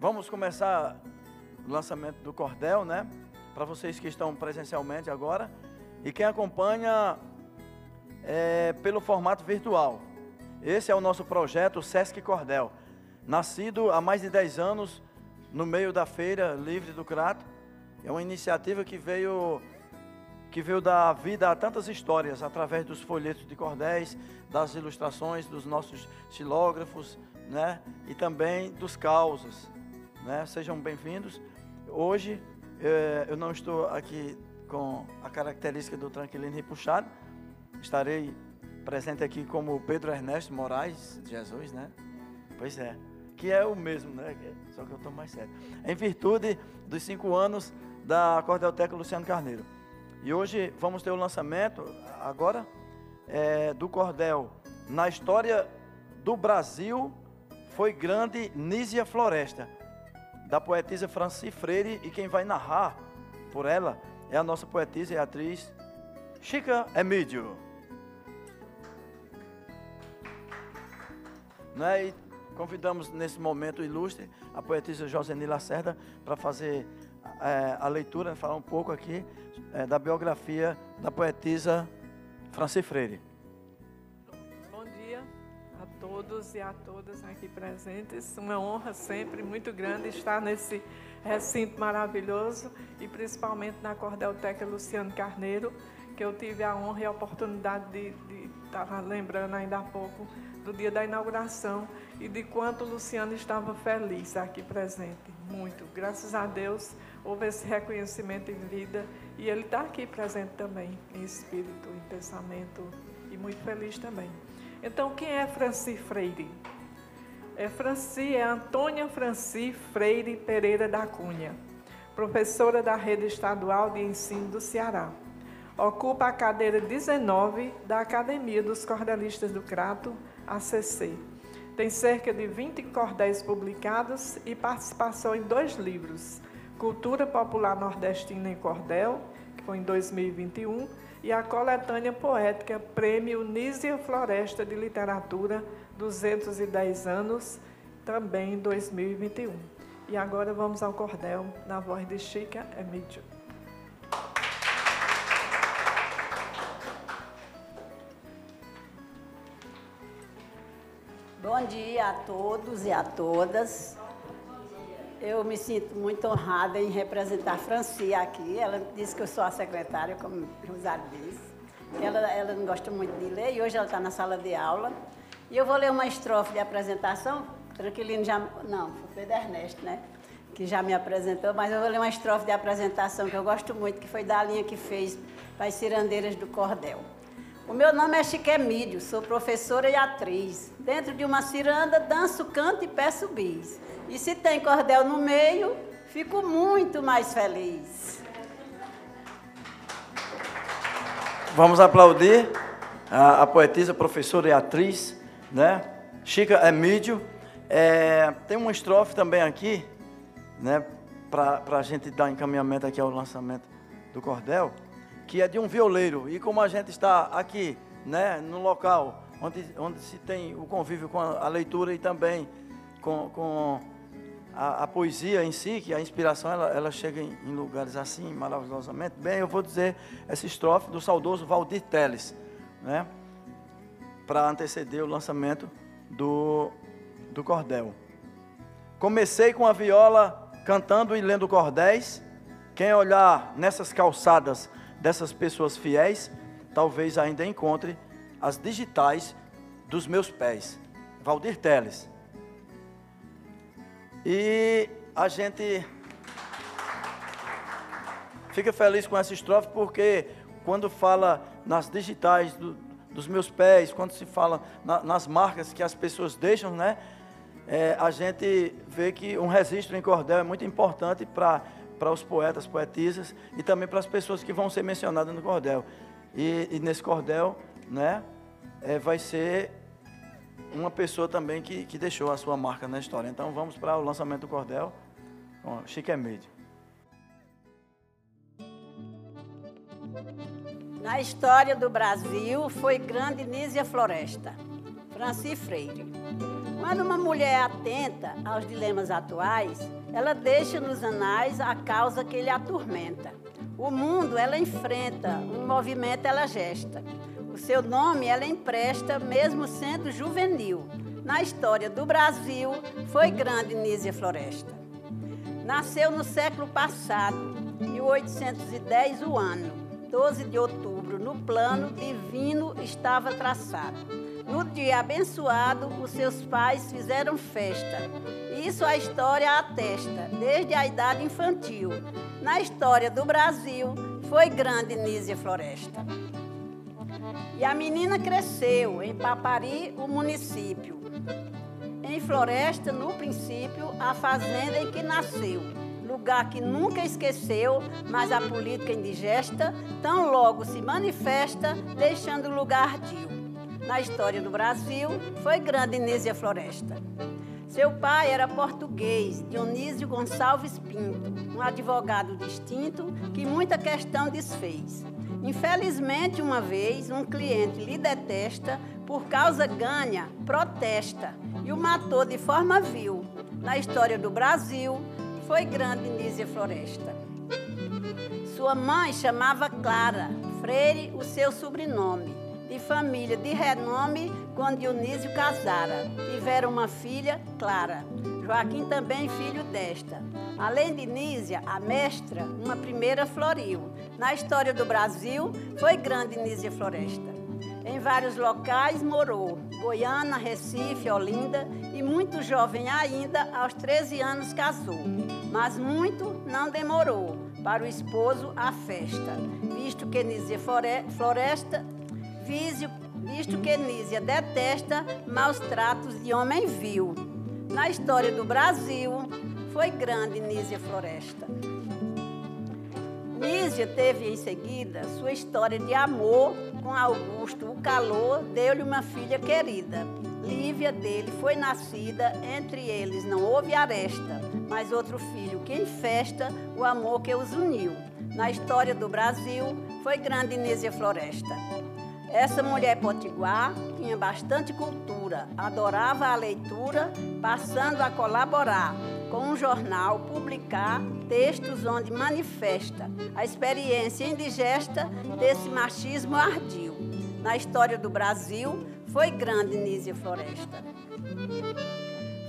Vamos começar o lançamento do cordel, né? Para vocês que estão presencialmente agora. E quem acompanha é, pelo formato virtual. Esse é o nosso projeto Sesc Cordel. Nascido há mais de 10 anos no meio da Feira Livre do Crato. É uma iniciativa que veio que veio dar vida a tantas histórias através dos folhetos de cordéis, das ilustrações dos nossos xilógrafos, né? E também dos causos, né? Sejam bem-vindos. Hoje eh, eu não estou aqui com a característica do tranquilino e puxado. Estarei presente aqui como Pedro Ernesto Moraes Jesus, né? Pois é, que é o mesmo, né? Só que eu estou mais sério. Em virtude dos cinco anos da Cordelteca Luciano Carneiro. E hoje vamos ter o lançamento, agora, é, do cordel. Na história do Brasil, foi grande Nízia Floresta, da poetisa Franci Freire, e quem vai narrar por ela é a nossa poetisa e atriz Chica Emídio. Né? E convidamos nesse momento ilustre a poetisa Joseni Lacerda para fazer é, a leitura, falar um pouco aqui é, da biografia da poetisa Franci Freire. A todos e a todas aqui presentes. Uma honra sempre muito grande estar nesse recinto maravilhoso e principalmente na Cordelteca Luciano Carneiro, que eu tive a honra e a oportunidade de, de estar lembrando ainda há pouco do dia da inauguração e de quanto o Luciano estava feliz aqui presente. Muito. Graças a Deus houve esse reconhecimento em vida e ele está aqui presente também, em espírito, em pensamento e muito feliz também. Então, quem é Franci Freire? É Franci, é Antônia Franci Freire Pereira da Cunha, professora da Rede Estadual de Ensino do Ceará. Ocupa a cadeira 19 da Academia dos Cordelistas do Crato, ACC. Tem cerca de 20 cordéis publicados e participação em dois livros, Cultura Popular Nordestina em Cordel, que foi em 2021, e a coletânea poética Prêmio Nízia Floresta de Literatura 210 anos, também em 2021. E agora vamos ao cordel, na voz de Chica Emílio. Bom dia a todos e a todas. Eu me sinto muito honrada em representar a Franci aqui. Ela disse que eu sou a secretária, como o Rosário disse. Ela, ela não gosta muito de ler e hoje ela está na sala de aula. E eu vou ler uma estrofe de apresentação. Tranquilino já. Não, foi Pedro Ernesto, né? Que já me apresentou, mas eu vou ler uma estrofe de apresentação que eu gosto muito, que foi da linha que fez para as cirandeiras do Cordel. O meu nome é Chiquemídio, sou professora e atriz. Dentro de uma ciranda, danço, canto e peço bis. E se tem cordel no meio, fico muito mais feliz. Vamos aplaudir a, a poetisa, professora e atriz, né? Chica Emídio. É, tem uma estrofe também aqui, né? Para a gente dar encaminhamento aqui ao lançamento do cordel, que é de um violeiro. E como a gente está aqui, né? No local onde, onde se tem o convívio com a, a leitura e também com, com a, a, poesia em si, que a inspiração ela, ela chega em, em, lugares assim, maravilhosamente. Bem, eu vou dizer essa estrofe do saudoso Valdir Teles, né? Para anteceder o lançamento do, do cordel. Comecei com a viola cantando e lendo cordéis. Quem olhar nessas calçadas dessas pessoas fiéis, talvez ainda encontre as digitais dos meus pés. Valdir Teles. E a gente fica feliz com essa estrofe porque quando fala nas digitais do, dos meus pés, quando se fala na, nas marcas que as pessoas deixam, né? É, a gente vê que um registro em cordel é muito importante para para os poetas, poetisas e também para as pessoas que vão ser mencionadas no cordel. E, e nesse cordel, né, é, vai ser uma pessoa também que, que deixou a sua marca na história. Então vamos para o lançamento do cordel com Chique Emílio. Na história do Brasil foi grande Nízia Floresta. Franci Freire. Quando uma mulher atenta aos dilemas atuais, ela deixa nos anais a causa que lhe atormenta. O mundo ela enfrenta, um movimento ela gesta. O seu nome ela empresta, mesmo sendo juvenil. Na história do Brasil, foi grande Nízia Floresta. Nasceu no século passado, 1810 o ano, 12 de outubro, no plano divino estava traçado. No dia abençoado, os seus pais fizeram festa. Isso a história atesta, desde a idade infantil. Na história do Brasil, foi grande Nízia Floresta. E a menina cresceu em Papari, o município. Em Floresta, no princípio, a fazenda em que nasceu. Lugar que nunca esqueceu, mas a política indigesta tão logo se manifesta, deixando lugar ardio na história do Brasil foi grande Nízia Floresta. Seu pai era português, Dionísio Gonçalves Pinto, um advogado distinto que muita questão desfez. Infelizmente, uma vez, um cliente lhe detesta, por causa ganha, protesta e o matou de forma vil. Na história do Brasil, foi grande Nízia Floresta. Sua mãe chamava Clara, Freire, o seu sobrenome de família de renome quando Dionísio casara. Tiveram uma filha, Clara. Joaquim também filho desta. Além de Nísia, a mestra, uma primeira floriu. Na história do Brasil, foi grande Nísia Floresta. Em vários locais morou, Goiânia, Recife, Olinda, e muito jovem ainda, aos 13 anos casou. Mas muito não demorou para o esposo a festa, visto que Nísia Floresta visto que Nízia detesta maus tratos de homem vil. Na história do Brasil, foi grande Nízia Floresta. Nízia teve em seguida sua história de amor com Augusto. O calor deu-lhe uma filha querida. Lívia dele foi nascida, entre eles não houve aresta, mas outro filho que em festa o amor que os uniu. Na história do Brasil, foi grande Nízia Floresta. Essa mulher potiguar tinha bastante cultura, adorava a leitura, passando a colaborar com um jornal, publicar textos onde manifesta a experiência indigesta desse machismo ardio. Na história do Brasil, foi grande Nízia Floresta.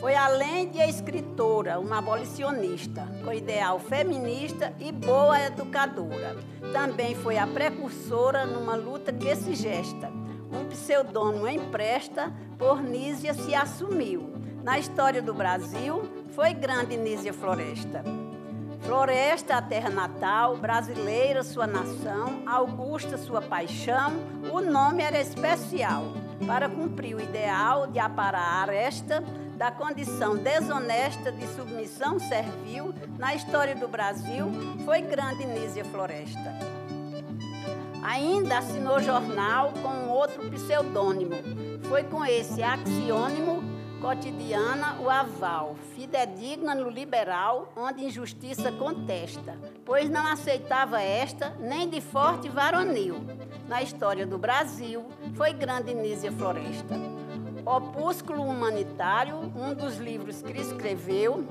Foi além de escritora, uma abolicionista, com ideal feminista e boa educadora. Também foi a precursora numa luta que se gesta. Um pseudônimo empresta, por Nízia se assumiu. Na história do Brasil, foi grande Nízia Floresta. Floresta, a terra natal, brasileira, sua nação, Augusta, sua paixão, o nome era especial para cumprir o ideal de aparar a aresta da condição desonesta de submissão servil na história do Brasil foi grande Nízia Floresta. Ainda assinou jornal com outro pseudônimo. Foi com esse axiônimo cotidiana o aval, fidedigna no liberal, onde injustiça contesta, pois não aceitava esta nem de forte varonil. Na história do Brasil, foi grande Nízia Floresta. Opúsculo Humanitário, um dos livros que escreveu,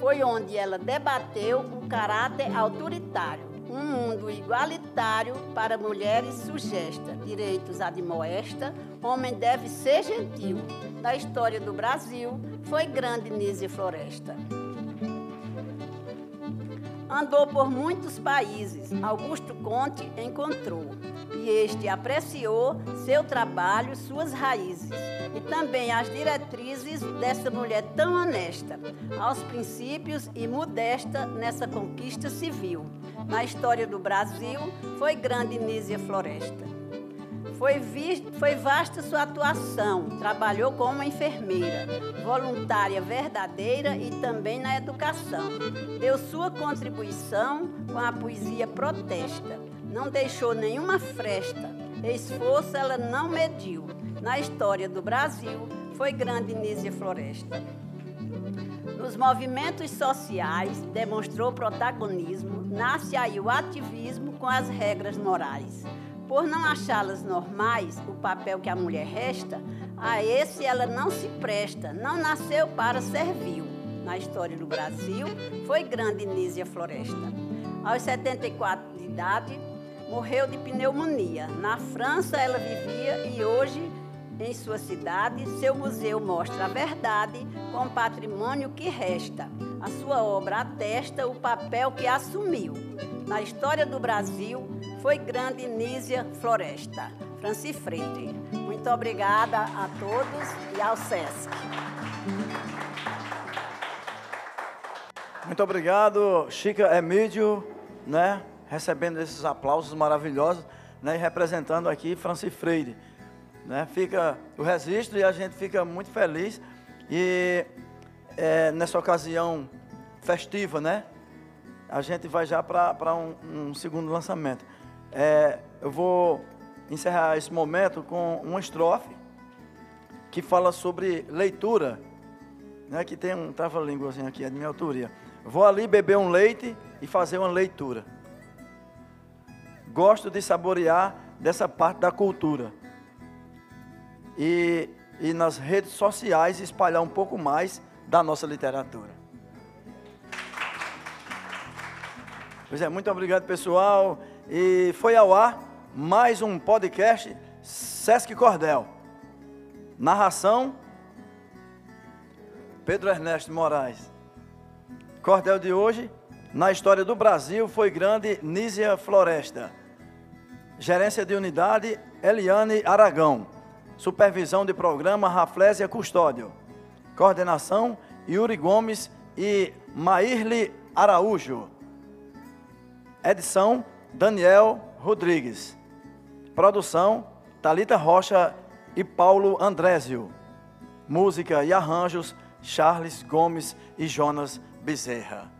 foi onde ela debateu o caráter autoritário, um mundo igualitário para mulheres sugesta, direitos admoesta, homem deve ser gentil. Na história do Brasil, foi grande Nise Floresta. Andou por muitos países. Augusto Conte encontrou e este apreciou seu trabalho, suas raízes e também as diretrizes dessa mulher tão honesta, aos princípios e modesta nessa conquista civil. Na história do Brasil, foi grande Nízia Floresta. Foi, vista, foi vasta sua atuação, trabalhou como enfermeira, voluntária verdadeira e também na educação. Deu sua contribuição com a poesia protesta. Não deixou nenhuma fresta, esforço ela não mediu. Na história do Brasil, foi grande Nízia Floresta. Nos movimentos sociais, demonstrou protagonismo, nasce aí o ativismo com as regras morais Por não achá-las normais, o papel que a mulher resta, a esse ela não se presta, não nasceu para servil. Na história do Brasil, foi grande Nísia Floresta. Aos 74 de idade, morreu de pneumonia. Na França ela vivia e hoje, em sua cidade, seu museu mostra a verdade com o patrimônio que resta. A sua obra atesta o papel que assumiu. Na história do Brasil, foi grande Nísia Floresta. Franci Freire. Muito obrigada a todos e ao SESC. Muito obrigado, Chica Emílio, né? Recebendo esses aplausos maravilhosos, né? E representando aqui Franci Freire. Né? Fica o registro e a gente fica muito feliz. E é, nessa ocasião festiva, né? A gente vai já para um, um, segundo lançamento. É, eu vou encerrar esse momento com uma estrofe que fala sobre leitura, né? Que tem um trava-língua assim aqui, é de minha autoria. Vou ali beber um leite e fazer uma leitura. Gosto de saborear dessa parte da cultura. E, e nas redes sociais espalhar um pouco mais da nossa literatura. Pois é, muito obrigado pessoal. E foi ao ar mais um podcast Sesc Cordel. Narração Pedro Ernesto Moraes. Cordel de hoje, na história do Brasil, foi grande Nízia Floresta. Gerência de unidade, Eliane Aragão. Supervisão de programa, Raflésia Custódio. Coordenação, Yuri Gomes e Maírle Araújo. Edição, Daniel Rodrigues. Produção, Talita Rocha e Paulo Andrésio. Música e arranjos, Charles Gomes e Jonas Bezerra.